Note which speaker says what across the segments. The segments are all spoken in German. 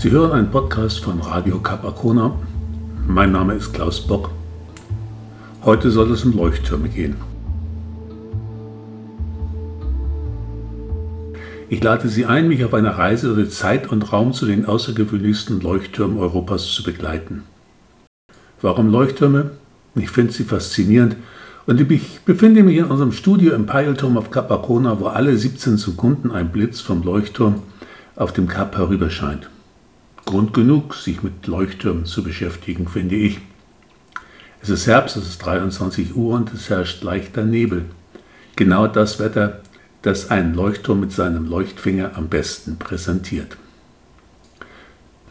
Speaker 1: Sie hören einen Podcast von Radio Capacona. Mein Name ist Klaus Bock. Heute soll es um Leuchttürme gehen. Ich lade Sie ein, mich auf einer Reise durch Zeit und Raum zu den außergewöhnlichsten Leuchttürmen Europas zu begleiten. Warum Leuchttürme? Ich finde sie faszinierend und ich befinde mich in unserem Studio im Peilturm auf Capacona, wo alle 17 Sekunden ein Blitz vom Leuchtturm auf dem Kap herüberscheint. Grund genug, sich mit Leuchttürmen zu beschäftigen, finde ich. Es ist Herbst, es ist 23 Uhr und es herrscht leichter Nebel. Genau das Wetter, das ein Leuchtturm mit seinem Leuchtfinger am besten präsentiert.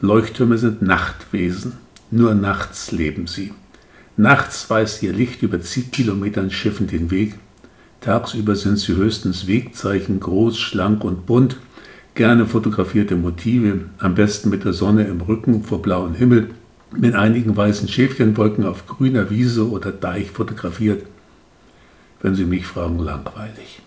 Speaker 1: Leuchttürme sind Nachtwesen, nur nachts leben sie. Nachts weist ihr Licht über Kilometern Schiffen den Weg. Tagsüber sind sie höchstens Wegzeichen, groß, schlank und bunt, gerne fotografierte Motive, am besten mit der Sonne im Rücken vor blauem Himmel, mit einigen weißen Schäfchenwolken auf grüner Wiese oder Deich fotografiert. Wenn Sie mich fragen, langweilig.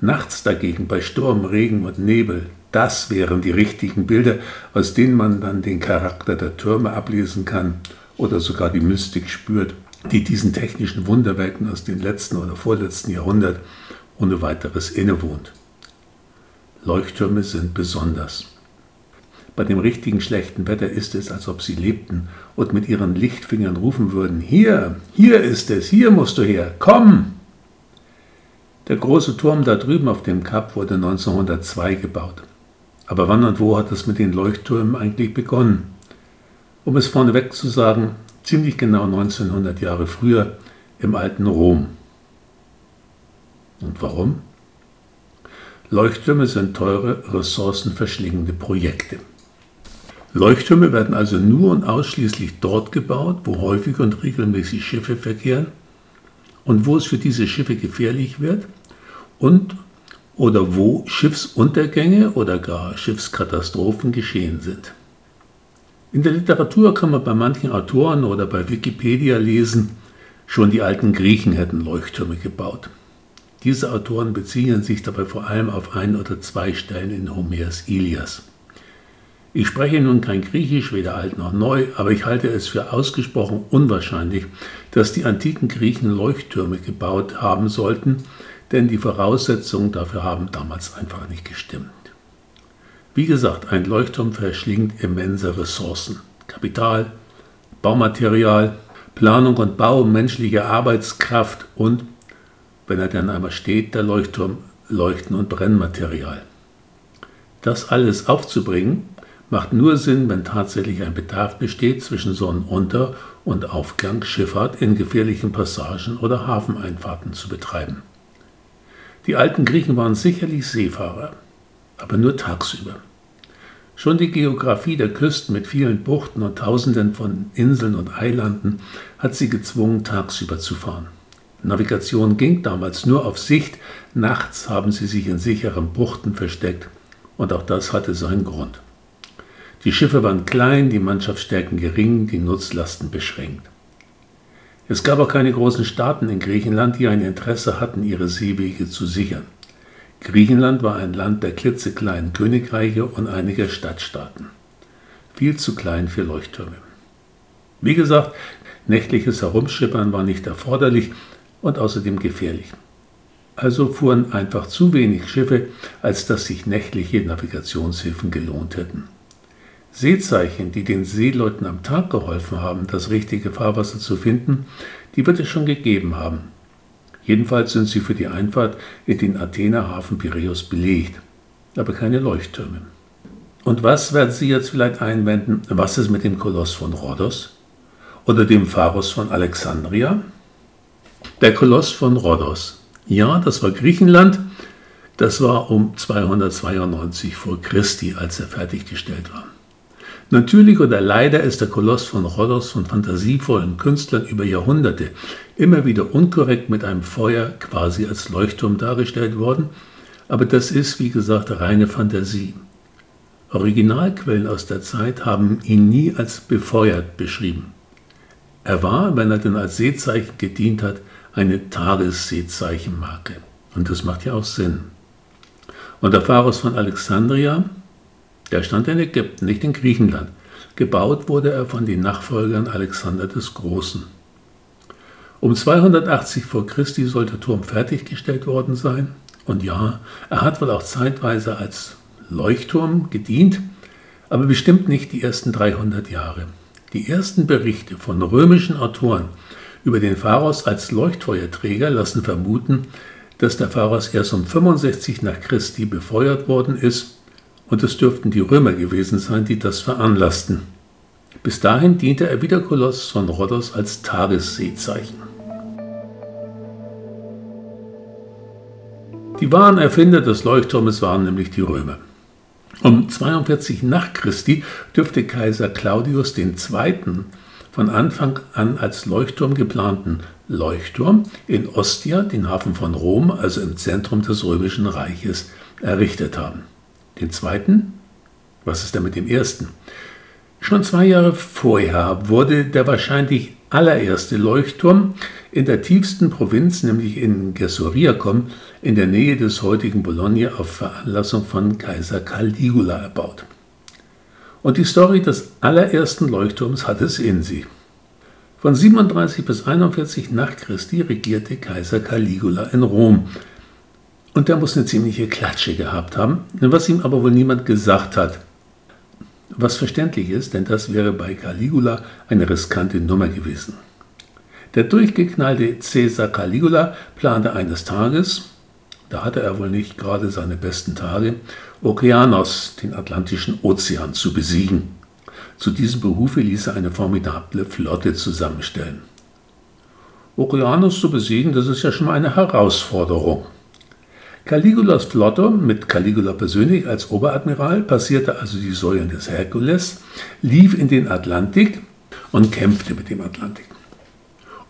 Speaker 1: Nachts dagegen bei Sturm, Regen und Nebel, das wären die richtigen Bilder, aus denen man dann den Charakter der Türme ablesen kann oder sogar die Mystik spürt, die diesen technischen Wunderwerken aus dem letzten oder vorletzten Jahrhundert ohne weiteres innewohnt. Leuchttürme sind besonders. Bei dem richtigen schlechten Wetter ist es, als ob sie lebten und mit ihren Lichtfingern rufen würden, hier, hier ist es, hier musst du her, komm! Der große Turm da drüben auf dem Kap wurde 1902 gebaut. Aber wann und wo hat es mit den Leuchttürmen eigentlich begonnen? Um es vorneweg zu sagen, ziemlich genau 1900 Jahre früher im alten Rom. Und warum? Leuchttürme sind teure, ressourcenverschlingende Projekte. Leuchttürme werden also nur und ausschließlich dort gebaut, wo häufig und regelmäßig Schiffe verkehren und wo es für diese Schiffe gefährlich wird und oder wo Schiffsuntergänge oder gar Schiffskatastrophen geschehen sind. In der Literatur kann man bei manchen Autoren oder bei Wikipedia lesen, schon die alten Griechen hätten Leuchttürme gebaut. Diese Autoren beziehen sich dabei vor allem auf ein oder zwei Stellen in Homers Ilias. Ich spreche nun kein Griechisch, weder alt noch neu, aber ich halte es für ausgesprochen unwahrscheinlich, dass die antiken Griechen Leuchttürme gebaut haben sollten, denn die Voraussetzungen dafür haben damals einfach nicht gestimmt. Wie gesagt, ein Leuchtturm verschlingt immense Ressourcen. Kapital, Baumaterial, Planung und Bau, menschliche Arbeitskraft und, wenn er dann einmal steht, der Leuchtturm, Leuchten- und Brennmaterial. Das alles aufzubringen, macht nur Sinn, wenn tatsächlich ein Bedarf besteht, zwischen Sonnenunter- und Aufgang Schifffahrt in gefährlichen Passagen oder Hafeneinfahrten zu betreiben. Die alten Griechen waren sicherlich Seefahrer, aber nur tagsüber. Schon die Geografie der Küsten mit vielen Buchten und Tausenden von Inseln und Eilanden hat sie gezwungen, tagsüber zu fahren. Navigation ging damals nur auf Sicht, nachts haben sie sich in sicheren Buchten versteckt und auch das hatte seinen Grund. Die Schiffe waren klein, die Mannschaftsstärken gering, die Nutzlasten beschränkt. Es gab auch keine großen Staaten in Griechenland, die ein Interesse hatten, ihre Seewege zu sichern. Griechenland war ein Land der klitzekleinen Königreiche und einiger Stadtstaaten. Viel zu klein für Leuchttürme. Wie gesagt, nächtliches Herumschippern war nicht erforderlich und außerdem gefährlich. Also fuhren einfach zu wenig Schiffe, als dass sich nächtliche Navigationshilfen gelohnt hätten. Seezeichen, die den Seeleuten am Tag geholfen haben, das richtige Fahrwasser zu finden, die wird es schon gegeben haben. Jedenfalls sind sie für die Einfahrt in den Athener Hafen Piräus belegt, aber keine Leuchttürme. Und was werden Sie jetzt vielleicht einwenden? Was ist mit dem Koloss von Rhodos oder dem Pharos von Alexandria? Der Koloss von Rhodos. Ja, das war Griechenland. Das war um 292 vor Christi, als er fertiggestellt war. Natürlich oder leider ist der Koloss von Rhodos von fantasievollen Künstlern über Jahrhunderte immer wieder unkorrekt mit einem Feuer quasi als Leuchtturm dargestellt worden, aber das ist, wie gesagt, reine Fantasie. Originalquellen aus der Zeit haben ihn nie als befeuert beschrieben. Er war, wenn er denn als Seezeichen gedient hat, eine Tagesseezeichenmarke. Und das macht ja auch Sinn. Und der Pharos von Alexandria, Der stand in Ägypten, nicht in Griechenland. Gebaut wurde er von den Nachfolgern Alexander des Großen. Um 280 vor Christi soll der Turm fertiggestellt worden sein. Und ja, er hat wohl auch zeitweise als Leuchtturm gedient, aber bestimmt nicht die ersten 300 Jahre. Die ersten Berichte von römischen Autoren über den Pharos als Leuchtfeuerträger lassen vermuten, dass der Pharos erst um 65 nach Christi befeuert worden ist und es dürften die Römer gewesen sein, die das veranlassten. Bis dahin diente er wie der Koloss von Rhodos als Tagesseezeichen. Die wahren Erfinder des Leuchtturmes waren nämlich die Römer. Um 42 nach Christi dürfte Kaiser Claudius II. von Anfang an als Leuchtturm geplanten Leuchtturm in Ostia, den Hafen von Rom, also im Zentrum des römischen Reiches, errichtet haben. Den zweiten? Was ist denn mit dem ersten? Schon zwei Jahre vorher wurde der wahrscheinlich allererste Leuchtturm in der tiefsten Provinz, nämlich in Gessoriacum, in der Nähe des heutigen Bologna, auf Veranlassung von Kaiser Caligula erbaut. Und die Story des allerersten Leuchtturms hat es in sich. Von 37 bis 41 nach Christi regierte Kaiser Caligula in Rom. Und der muss eine ziemliche Klatsche gehabt haben, was ihm aber wohl niemand gesagt hat. Was verständlich ist, denn das wäre bei Caligula eine riskante Nummer gewesen. Der durchgeknallte Caesar Caligula plante eines Tages, da hatte er wohl nicht gerade seine besten Tage, Okeanos, den Atlantischen Ozean, zu besiegen. Zu diesem Behufe ließ er eine formidable Flotte zusammenstellen. Okeanos zu besiegen, das ist ja schon mal eine Herausforderung. Caligulas Flotte mit Caligula persönlich als Oberadmiral passierte also die Säulen des Herkules, lief in den Atlantik und kämpfte mit dem Atlantik.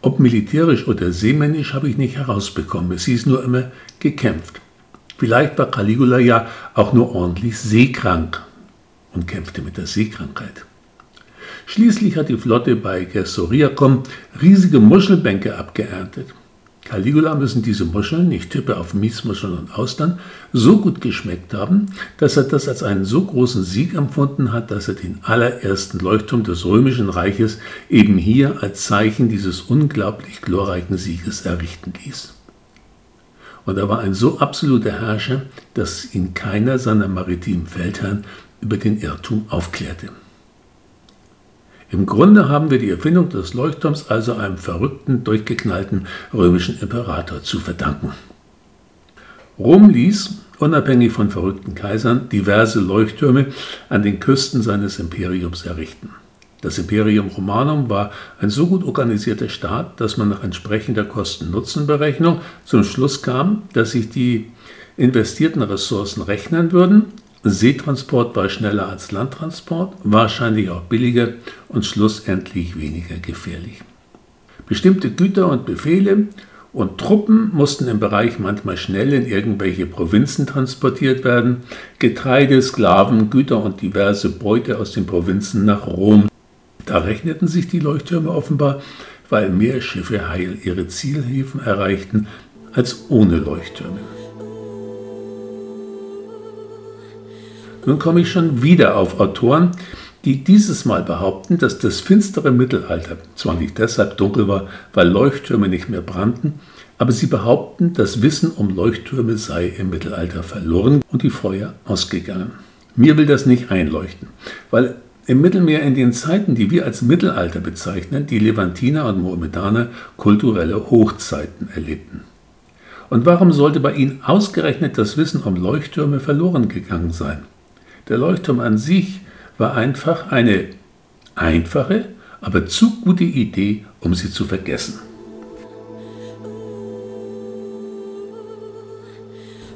Speaker 1: Ob militärisch oder seemännisch habe ich nicht herausbekommen. Es hieß nur immer gekämpft. Vielleicht war Caligula ja auch nur ordentlich seekrank und kämpfte mit der Seekrankheit. Schließlich hat die Flotte bei Gessoriacum riesige Muschelbänke abgeerntet. Caligula müssen diese Muscheln, ich tippe auf Miesmuscheln und Austern, so gut geschmeckt haben, dass er das als einen so großen Sieg empfunden hat, dass er den allerersten Leuchtturm des römischen Reiches eben hier als Zeichen dieses unglaublich glorreichen Sieges errichten ließ. Und er war ein so absoluter Herrscher, dass ihn keiner seiner maritimen Feldherren über den Irrtum aufklärte. Im Grunde haben wir die Erfindung des Leuchtturms also einem verrückten, durchgeknallten römischen Imperator zu verdanken. Rom ließ, unabhängig von verrückten Kaisern, diverse Leuchttürme an den Küsten seines Imperiums errichten. Das Imperium Romanum war ein so gut organisierter Staat, dass man nach entsprechender Kosten-Nutzen-Berechnung zum Schluss kam, dass sich die investierten Ressourcen rechnen würden Seetransport war schneller als Landtransport, wahrscheinlich auch billiger und schlussendlich weniger gefährlich. Bestimmte Güter und Befehle und Truppen mussten im Bereich manchmal schnell in irgendwelche Provinzen transportiert werden, Getreide, Sklaven, Güter und diverse Beute aus den Provinzen nach Rom. Da rechneten sich die Leuchttürme offenbar, weil mehr Schiffe heil ihre Zielhäfen erreichten als ohne Leuchttürme. Nun komme ich schon wieder auf Autoren, die dieses Mal behaupten, dass das finstere Mittelalter zwar nicht deshalb dunkel war, weil Leuchttürme nicht mehr brannten, aber sie behaupten, das Wissen um Leuchttürme sei im Mittelalter verloren und die Feuer ausgegangen. Mir will das nicht einleuchten, weil im Mittelmeer in den Zeiten, die wir als Mittelalter bezeichnen, die Levantiner und Mohammedaner kulturelle Hochzeiten erlebten. Und warum sollte bei ihnen ausgerechnet das Wissen um Leuchttürme verloren gegangen sein? Der Leuchtturm an sich war einfach eine einfache, aber zu gute Idee, um sie zu vergessen.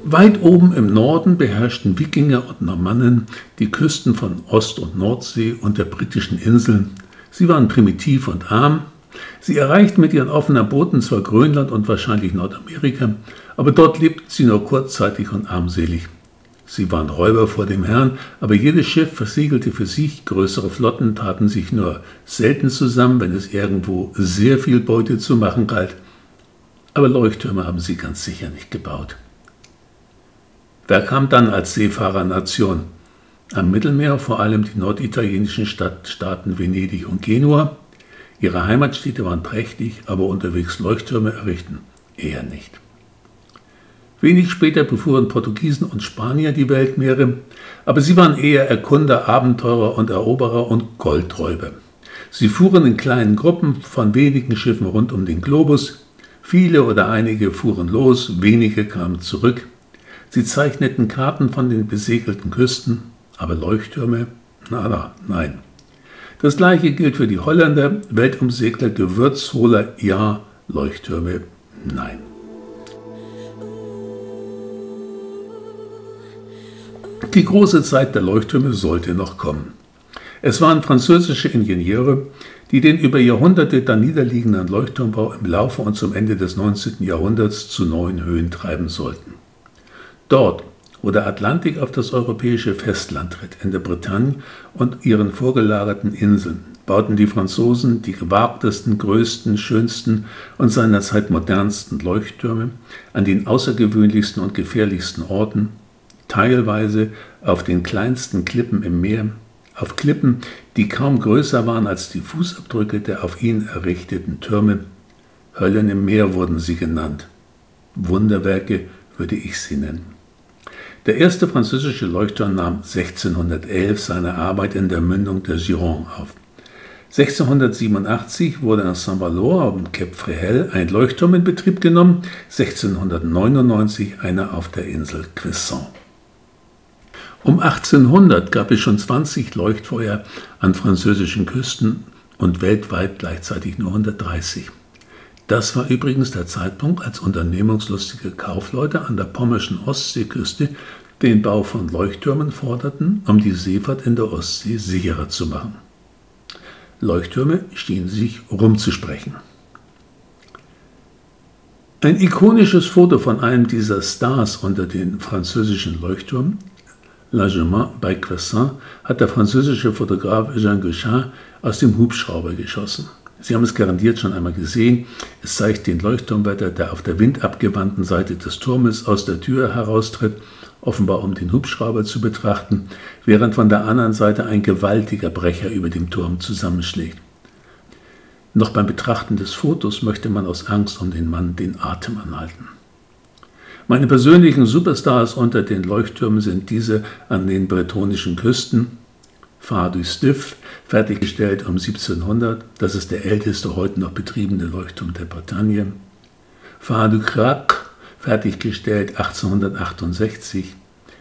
Speaker 1: Weit oben im Norden beherrschten Wikinger und Normannen die Küsten von Ost- und Nordsee und der britischen Inseln. Sie waren primitiv und arm. Sie erreichten mit ihren offenen Booten zwar Grönland und wahrscheinlich Nordamerika, aber dort lebten sie nur kurzzeitig und armselig. Sie waren Räuber vor dem Herrn, aber jedes Schiff versiegelte für sich, größere Flotten taten sich nur selten zusammen, wenn es irgendwo sehr viel Beute zu machen galt. Aber Leuchttürme haben sie ganz sicher nicht gebaut. Wer kam dann als Seefahrernation? am Mittelmeer vor allem die norditalienischen Stadtstaaten Venedig und Genua. Ihre Heimatstädte waren prächtig, aber unterwegs Leuchttürme errichten eher nicht. Wenig später befuhren Portugiesen und Spanier die Weltmeere, aber sie waren eher Erkunder, Abenteurer und Eroberer und Goldräuber. Sie fuhren in kleinen Gruppen von wenigen Schiffen rund um den Globus. Viele oder einige fuhren los, wenige kamen zurück. Sie zeichneten Karten von den besegelten Küsten, aber Leuchttürme? Na, na, nein. Das gleiche gilt für die Holländer, Weltumsegler, Gewürzholer, ja, Leuchttürme, nein. Die große Zeit der Leuchttürme sollte noch kommen. Es waren französische Ingenieure, die den über Jahrhunderte da niederliegenden Leuchtturmbau im Laufe und zum Ende des 19. Jahrhunderts zu neuen Höhen treiben sollten. Dort, wo der Atlantik auf das europäische Festland tritt, in der Bretagne und ihren vorgelagerten Inseln, bauten die Franzosen die gewagtesten, größten, schönsten und seinerzeit modernsten Leuchttürme an den außergewöhnlichsten und gefährlichsten Orten, teilweise auf den kleinsten Klippen im Meer, auf Klippen, die kaum größer waren als die Fußabdrücke der auf ihnen errichteten Türme. Höllen im Meer wurden sie genannt. Wunderwerke würde ich sie nennen. Der erste französische Leuchtturm nahm 1611 seine Arbeit in der Mündung der Gironde auf. 1687 wurde in Saint-Valois und Cap Fréhel ein Leuchtturm in Betrieb genommen, 1699 einer auf der Insel Cresson. Um 1800 gab es schon 20 Leuchtfeuer an französischen Küsten und weltweit gleichzeitig nur 130. Das war übrigens der Zeitpunkt, als unternehmungslustige Kaufleute an der pommerschen Ostseeküste den Bau von Leuchttürmen forderten, um die Seefahrt in der Ostsee sicherer zu machen. Leuchttürme schienen sich rumzusprechen. Ein ikonisches Foto von einem dieser Stars unter den französischen Leuchttürmen Lagement bei Cresson hat der französische Fotograf Jean Guichard aus dem Hubschrauber geschossen. Sie haben es garantiert schon einmal gesehen. Es zeigt den Leuchtturmwetter, der auf der windabgewandten Seite des Turmes aus der Tür heraustritt, offenbar um den Hubschrauber zu betrachten, während von der anderen Seite ein gewaltiger Brecher über dem Turm zusammenschlägt. Noch beim Betrachten des Fotos möchte man aus Angst um den Mann den Atem anhalten. Meine persönlichen Superstars unter den Leuchttürmen sind diese an den bretonischen Küsten. Phare du Stiff, fertiggestellt um 1700, das ist der älteste heute noch betriebene Leuchtturm der Bretagne. Phare du Crac, fertiggestellt 1868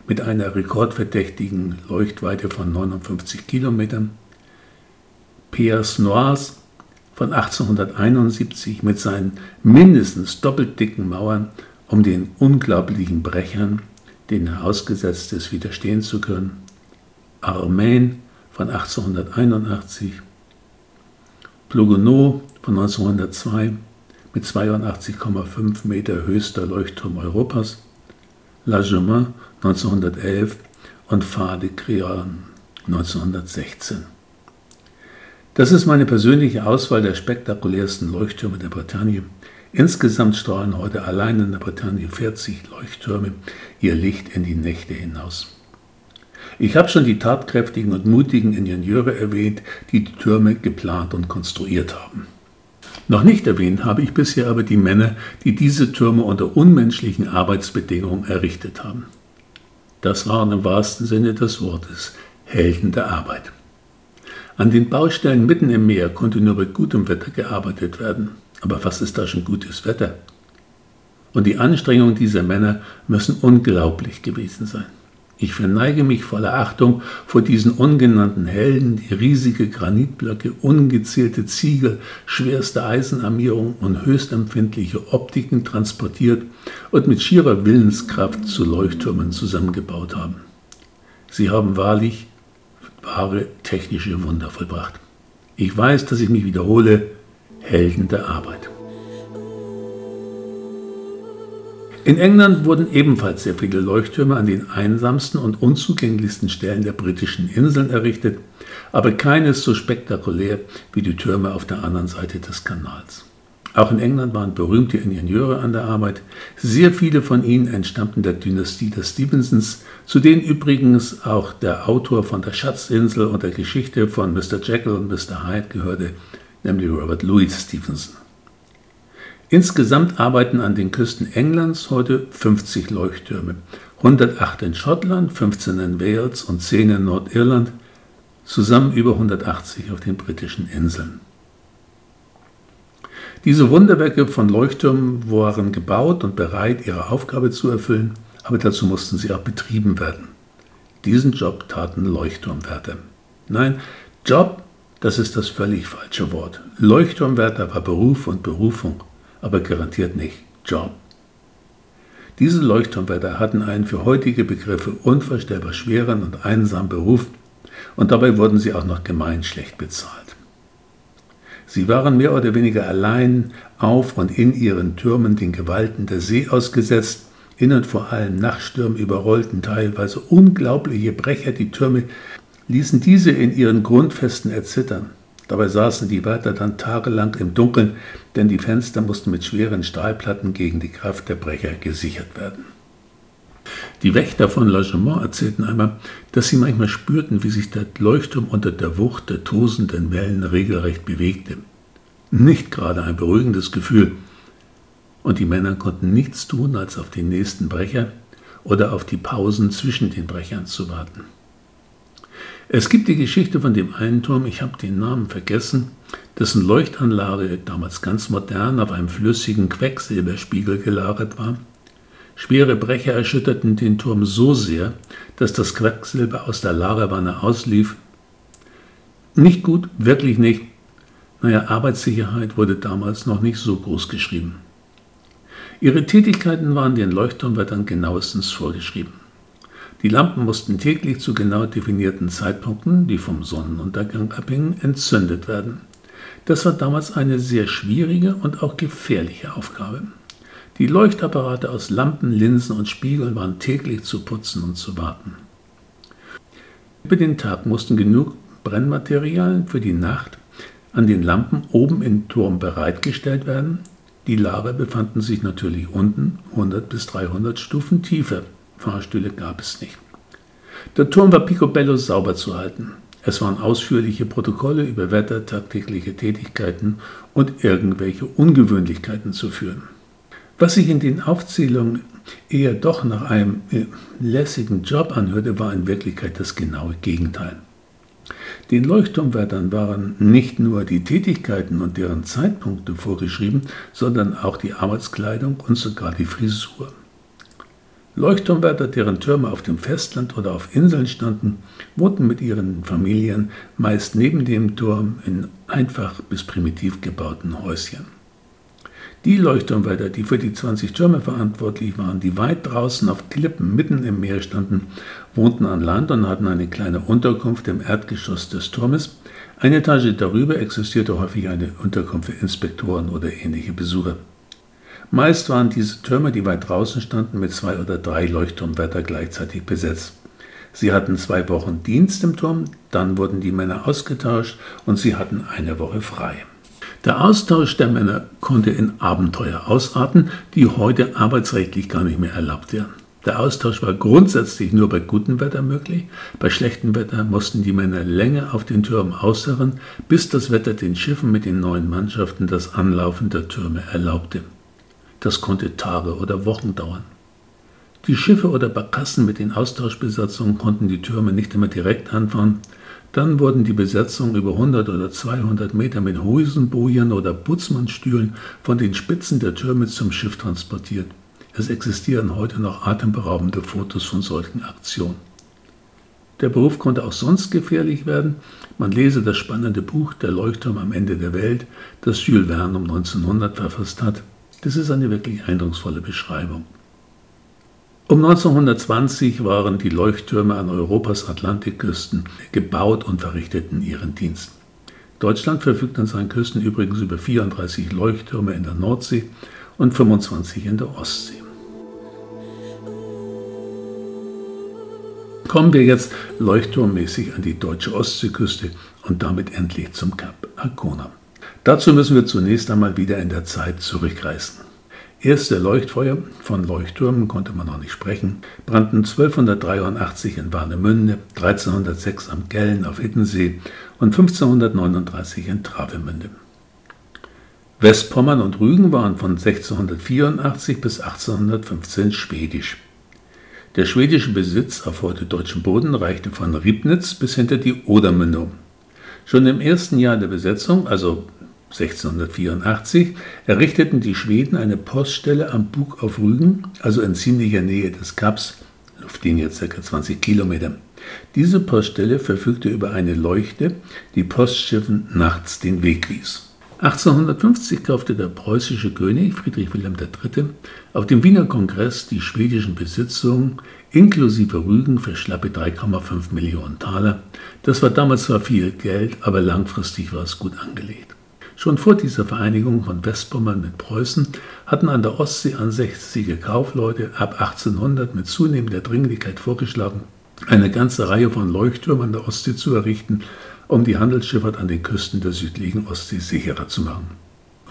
Speaker 1: mit einer rekordverdächtigen Leuchtweite von 59 Kilometern. Pierre Noirs von 1871 mit seinen mindestens doppelt dicken Mauern um den unglaublichen Brechern, denen er ausgesetzt ist, widerstehen zu können. Armain von 1881, Plogono von 1902 mit 82,5 Meter höchster Leuchtturm Europas, La Gemin 1911 und Phare de Créon 1916. Das ist meine persönliche Auswahl der spektakulärsten Leuchttürme der Bretagne Insgesamt strahlen heute allein in der Bretagne 40 Leuchttürme ihr Licht in die Nächte hinaus. Ich habe schon die tatkräftigen und mutigen Ingenieure erwähnt, die die Türme geplant und konstruiert haben. Noch nicht erwähnt habe ich bisher aber die Männer, die diese Türme unter unmenschlichen Arbeitsbedingungen errichtet haben. Das waren im wahrsten Sinne des Wortes Helden der Arbeit. An den Baustellen mitten im Meer konnte nur bei gutem Wetter gearbeitet werden. Aber was ist da schon gutes Wetter? Und die Anstrengungen dieser Männer müssen unglaublich gewesen sein. Ich verneige mich voller Achtung vor diesen ungenannten Helden, die riesige Granitblöcke, ungezählte Ziegel, schwerste Eisenarmierung und höchst empfindliche Optiken transportiert und mit schierer Willenskraft zu Leuchttürmen zusammengebaut haben. Sie haben wahrlich wahre technische Wunder vollbracht. Ich weiß, dass ich mich wiederhole, Helden der Arbeit. In England wurden ebenfalls sehr viele Leuchttürme an den einsamsten und unzugänglichsten Stellen der britischen Inseln errichtet, aber keines so spektakulär wie die Türme auf der anderen Seite des Kanals. Auch in England waren berühmte Ingenieure an der Arbeit. Sehr viele von ihnen entstammten der Dynastie der Stevensons, zu denen übrigens auch der Autor von der Schatzinsel und der Geschichte von Mr. Jekyll und Mr. Hyde gehörte, nämlich Robert Louis Stevenson. Insgesamt arbeiten an den Küsten Englands heute 50 Leuchttürme, 108 in Schottland, 15 in Wales und 10 in Nordirland, zusammen über 180 auf den britischen Inseln. Diese Wunderwerke von Leuchttürmen waren gebaut und bereit, ihre Aufgabe zu erfüllen, aber dazu mussten sie auch betrieben werden. Diesen Job taten Leuchtturmwärter. Nein, Job, das ist das völlig falsche Wort. Leuchtturmwärter war Beruf und Berufung, aber garantiert nicht Job. Diese Leuchtturmwärter hatten einen für heutige Begriffe unvorstellbar schweren und einsamen Beruf und dabei wurden sie auch noch gemein schlecht bezahlt. Sie waren mehr oder weniger allein auf und in ihren Türmen den Gewalten der See ausgesetzt, in und vor allem Nachtstürmen überrollten teilweise unglaubliche Brecher die Türme, ließen diese in ihren Grundfesten erzittern. Dabei saßen die Wärter dann tagelang im Dunkeln, denn die Fenster mussten mit schweren Stahlplatten gegen die Kraft der Brecher gesichert werden. Die Wächter von Logement erzählten einmal, dass sie manchmal spürten, wie sich der Leuchtturm unter der Wucht der tosenden Wellen regelrecht bewegte. Nicht gerade ein beruhigendes Gefühl. Und die Männer konnten nichts tun, als auf den nächsten Brecher oder auf die Pausen zwischen den Brechern zu warten. Es gibt die Geschichte von dem einen Turm, ich habe den Namen vergessen, dessen Leuchtanlage damals ganz modern auf einem flüssigen Quecksilberspiegel gelagert war Schwere Brecher erschütterten den Turm so sehr, dass das Quecksilber aus der Lagerwanne auslief. Nicht gut, wirklich nicht. Naja, Arbeitssicherheit wurde damals noch nicht so groß geschrieben. Ihre Tätigkeiten waren den Leuchtturmwärtern genauestens vorgeschrieben. Die Lampen mussten täglich zu genau definierten Zeitpunkten, die vom Sonnenuntergang abhingen, entzündet werden. Das war damals eine sehr schwierige und auch gefährliche Aufgabe. Die Leuchtapparate aus Lampen, Linsen und Spiegeln waren täglich zu putzen und zu warten. Über den Tag mussten genug Brennmaterialien für die Nacht an den Lampen oben im Turm bereitgestellt werden. Die Lager befanden sich natürlich unten 100 bis 300 Stufen tiefer. Fahrstühle gab es nicht. Der Turm war picobello sauber zu halten. Es waren ausführliche Protokolle über Wetter, tagtägliche Tätigkeiten und irgendwelche Ungewöhnlichkeiten zu führen. Was sich in den Aufzählungen eher doch nach einem äh, lässigen Job anhörte, war in Wirklichkeit das genaue Gegenteil. Den Leuchtturmwärtern waren nicht nur die Tätigkeiten und deren Zeitpunkte vorgeschrieben, sondern auch die Arbeitskleidung und sogar die Frisur. Leuchtturmwärter, deren Türme auf dem Festland oder auf Inseln standen, wohnten mit ihren Familien meist neben dem Turm in einfach bis primitiv gebauten Häuschen. Die Leuchtturmwärter, die für die 20 Türme verantwortlich waren, die weit draußen auf Klippen mitten im Meer standen, wohnten an Land und hatten eine kleine Unterkunft im Erdgeschoss des Turmes. Eine Etage darüber existierte häufig eine Unterkunft für Inspektoren oder ähnliche Besucher. Meist waren diese Türme, die weit draußen standen, mit zwei oder drei Leuchtturmwärter gleichzeitig besetzt. Sie hatten zwei Wochen Dienst im Turm, dann wurden die Männer ausgetauscht und sie hatten eine Woche frei. Der Austausch der Männer konnte in Abenteuer ausarten, die heute arbeitsrechtlich gar nicht mehr erlaubt wären. Der Austausch war grundsätzlich nur bei gutem Wetter möglich. Bei schlechtem Wetter mussten die Männer länger auf den Türmen ausharren, bis das Wetter den Schiffen mit den neuen Mannschaften das Anlaufen der Türme erlaubte. Das konnte Tage oder Wochen dauern. Die Schiffe oder Barkassen mit den Austauschbesatzungen konnten die Türme nicht immer direkt anfahren, dann wurden die Besetzungen über 100 oder 200 Meter mit Husenbojen oder Putzmannstühlen von den Spitzen der Türme zum Schiff transportiert. Es existieren heute noch atemberaubende Fotos von solchen Aktionen. Der Beruf konnte auch sonst gefährlich werden. Man lese das spannende Buch Der Leuchtturm am Ende der Welt, das Jules Verne um 1900 verfasst hat. Das ist eine wirklich eindrucksvolle Beschreibung. Um 1920 waren die Leuchttürme an Europas Atlantikküsten gebaut und verrichteten ihren Dienst. Deutschland verfügt an seinen Küsten übrigens über 34 Leuchttürme in der Nordsee und 25 in der Ostsee. Kommen wir jetzt leuchtturmmäßig an die deutsche Ostseeküste und damit endlich zum Kap Arkona. Dazu müssen wir zunächst einmal wieder in der Zeit zurückreisen. Erste Leuchtfeuer, von Leuchttürmen konnte man noch nicht sprechen, brannten 1283 in Warnemünde, 1306 am Gellen auf Hittensee und 1539 in Travemünde. Westpommern und Rügen waren von 1684 bis 1815 schwedisch. Der schwedische Besitz auf heute deutschem Boden reichte von Riebnitz bis hinter die Odermündung. Schon im ersten Jahr der Besetzung, also 1684 errichteten die Schweden eine Poststelle am Bug auf Rügen, also in ziemlicher Nähe des Kaps, Luftlinie ca. 20 Kilometer. Diese Poststelle verfügte über eine Leuchte, die Postschiffen nachts den Weg wies. 1850 kaufte der preußische König Friedrich Wilhelm III. auf dem Wiener Kongress die schwedischen Besitzungen inklusive Rügen für schlappe 3,5 Millionen Taler. Das war damals zwar viel Geld, aber langfristig war es gut angelegt. Schon vor dieser Vereinigung von Westpommern mit Preußen hatten an der Ostsee ansässige Kaufleute ab 1800 mit zunehmender Dringlichkeit vorgeschlagen, eine ganze Reihe von Leuchttürmen an der Ostsee zu errichten, um die Handelsschifffahrt an den Küsten der südlichen Ostsee sicherer zu machen.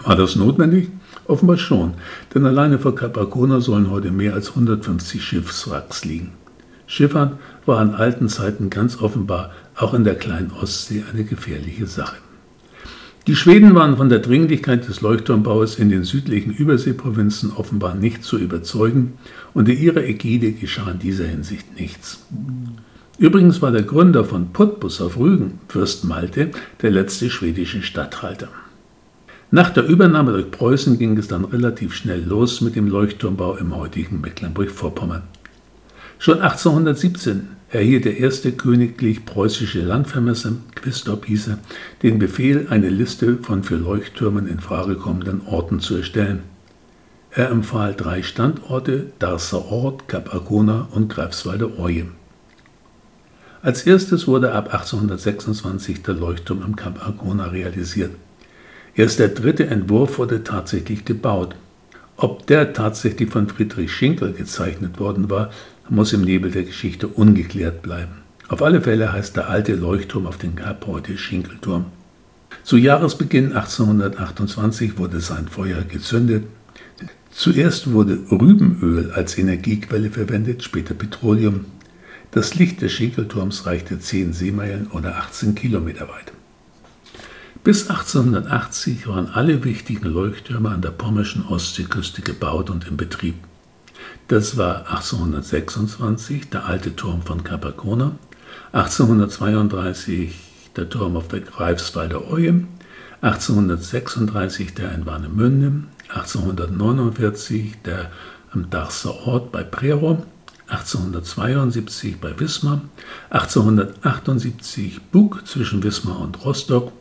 Speaker 1: War das notwendig? Offenbar schon, denn alleine vor Kap Arkona sollen heute mehr als 150 Schiffswracks liegen. Schiffern war in alten Zeiten ganz offenbar auch in der kleinen Ostsee eine gefährliche Sache. Die Schweden waren von der Dringlichkeit des Leuchtturmbaues in den südlichen Überseeprovinzen offenbar nicht zu überzeugen, unter ihrer Ägide geschah in dieser Hinsicht nichts. Übrigens war der Gründer von Putbus auf Rügen, Fürst Malte, der letzte schwedische Statthalter. Nach der Übernahme durch Preußen ging es dann relativ schnell los mit dem Leuchtturmbau im heutigen Mecklenburg-Vorpommern. Schon 1817 erhielt der erste königlich preußische Landvermesser, Quistorp hieß er, den Befehl, eine Liste von für Leuchttürmen in Frage kommenden Orten zu erstellen. Er empfahl drei Standorte, Darßer Ort, Kap Arkona und Greifswalder Oje. Als erstes wurde ab 1826 der Leuchtturm am Kap Arkona realisiert. Erst der dritte Entwurf wurde tatsächlich gebaut. Ob der tatsächlich von Friedrich Schinkel gezeichnet worden war, muss im Nebel der Geschichte ungeklärt bleiben. Auf alle Fälle heißt der alte Leuchtturm auf den Kap heute Schinkelturm. Zu Jahresbeginn 1828 wurde sein Feuer gezündet. Zuerst wurde Rübenöl als Energiequelle verwendet, später Petroleum. Das Licht des Schinkelturms reichte 10 Seemeilen oder 18 Kilometer weit. Bis 1880 waren alle wichtigen Leuchttürme an der pommerschen Ostseeküste gebaut und in Betrieb. Das war 1826 der alte Turm von Capacona, 1832 der Turm auf der Greifswalder Oje, 1836 der in Warnemünde, 1849 der am Darßer Ort bei Prero, 1872 bei Wismar, 1878 Bug zwischen Wismar und Rostock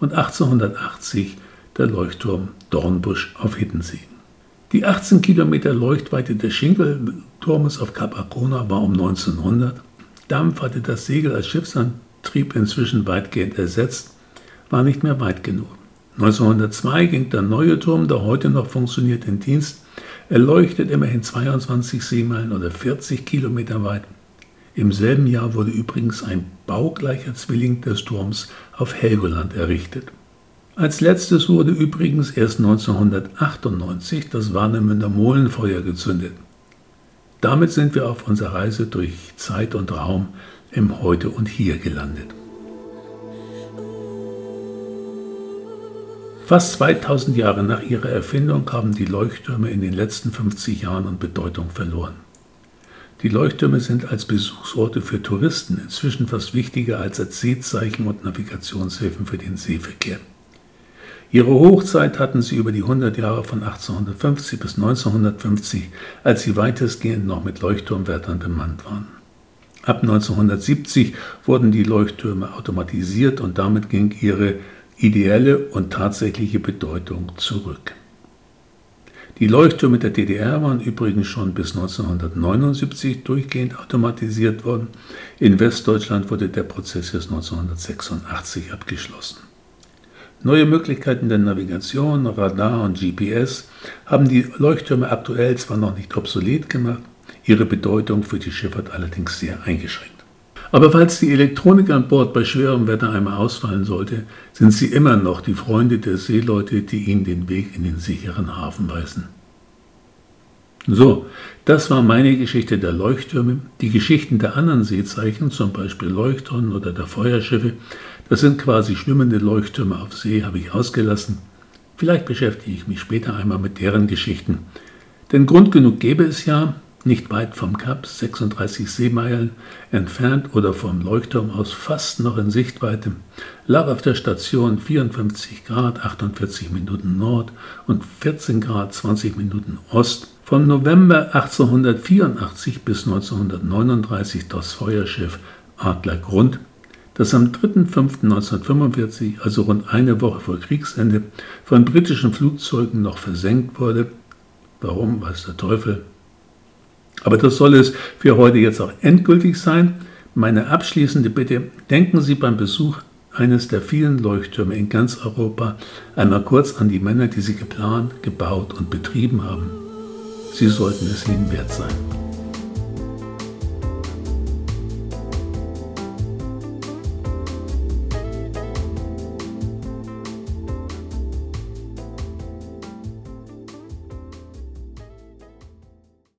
Speaker 1: und 1880 der Leuchtturm Dornbusch auf Hiddensee. Die 18 Kilometer Leuchtweite des Schinkelturmes auf Kap Arkona war um 1900. Dampf hatte das Segel als Schiffsantrieb inzwischen weitgehend ersetzt, war nicht mehr weit genug. 1902 ging der neue Turm, der heute noch funktioniert, in Dienst. Er leuchtet immerhin 22 Seemeilen oder 40 Kilometer weit. Im selben Jahr wurde übrigens ein baugleicher Zwilling des Turms auf Helgoland errichtet. Als letztes wurde übrigens erst 1998 das Warnemünder Molenfeuer gezündet. Damit sind wir auf unserer Reise durch Zeit und Raum im Heute und Hier gelandet. Fast 2000 Jahre nach ihrer Erfindung haben die Leuchttürme in den letzten 50 Jahren an Bedeutung verloren. Die Leuchttürme sind als Besuchsorte für Touristen inzwischen fast wichtiger als als Seezeichen und Navigationshilfen für den Seeverkehr. Ihre Hochzeit hatten sie über die 100 Jahre von 1850 bis 1950, als sie weitestgehend noch mit Leuchtturmwärtern bemannt waren. Ab 1970 wurden die Leuchttürme automatisiert und damit ging ihre ideelle und tatsächliche Bedeutung zurück. Die Leuchttürme der DDR waren übrigens schon bis 1979 durchgehend automatisiert worden. In Westdeutschland wurde der Prozess erst 1986 abgeschlossen. Neue Möglichkeiten der Navigation, Radar und GPS haben die Leuchttürme aktuell zwar noch nicht obsolet gemacht, ihre Bedeutung für die Schifffahrt allerdings sehr eingeschränkt. Aber falls die Elektronik an Bord bei schwerem Wetter einmal ausfallen sollte, sind sie immer noch die Freunde der Seeleute, die ihnen den Weg in den sicheren Hafen weisen. So, das war meine Geschichte der Leuchttürme. Die Geschichten der anderen Seezeichen, zum Beispiel Leuchttonnen oder der Feuerschiffe, das sind quasi schwimmende Leuchttürme auf See, habe ich ausgelassen. Vielleicht beschäftige ich mich später einmal mit deren Geschichten. Denn Grund genug gäbe es ja, nicht weit vom Kap, 36 Seemeilen entfernt oder vom Leuchtturm aus fast noch in Sichtweite, lag auf der Station 54 Grad 48 Minuten Nord und 14 Grad 20 Minuten Ost von November 1884 bis 1939 das Feuerschiff Adler Grund, das am 3.5.1945, also rund eine Woche vor Kriegsende, von britischen Flugzeugen noch versenkt wurde. Warum, weiß der Teufel. Aber das soll es für heute jetzt auch endgültig sein. Meine abschließende Bitte, denken Sie beim Besuch eines der vielen Leuchttürme in ganz Europa einmal kurz an die Männer, die sie geplant, gebaut und betrieben haben. Sie sollten es ihnen wert sein.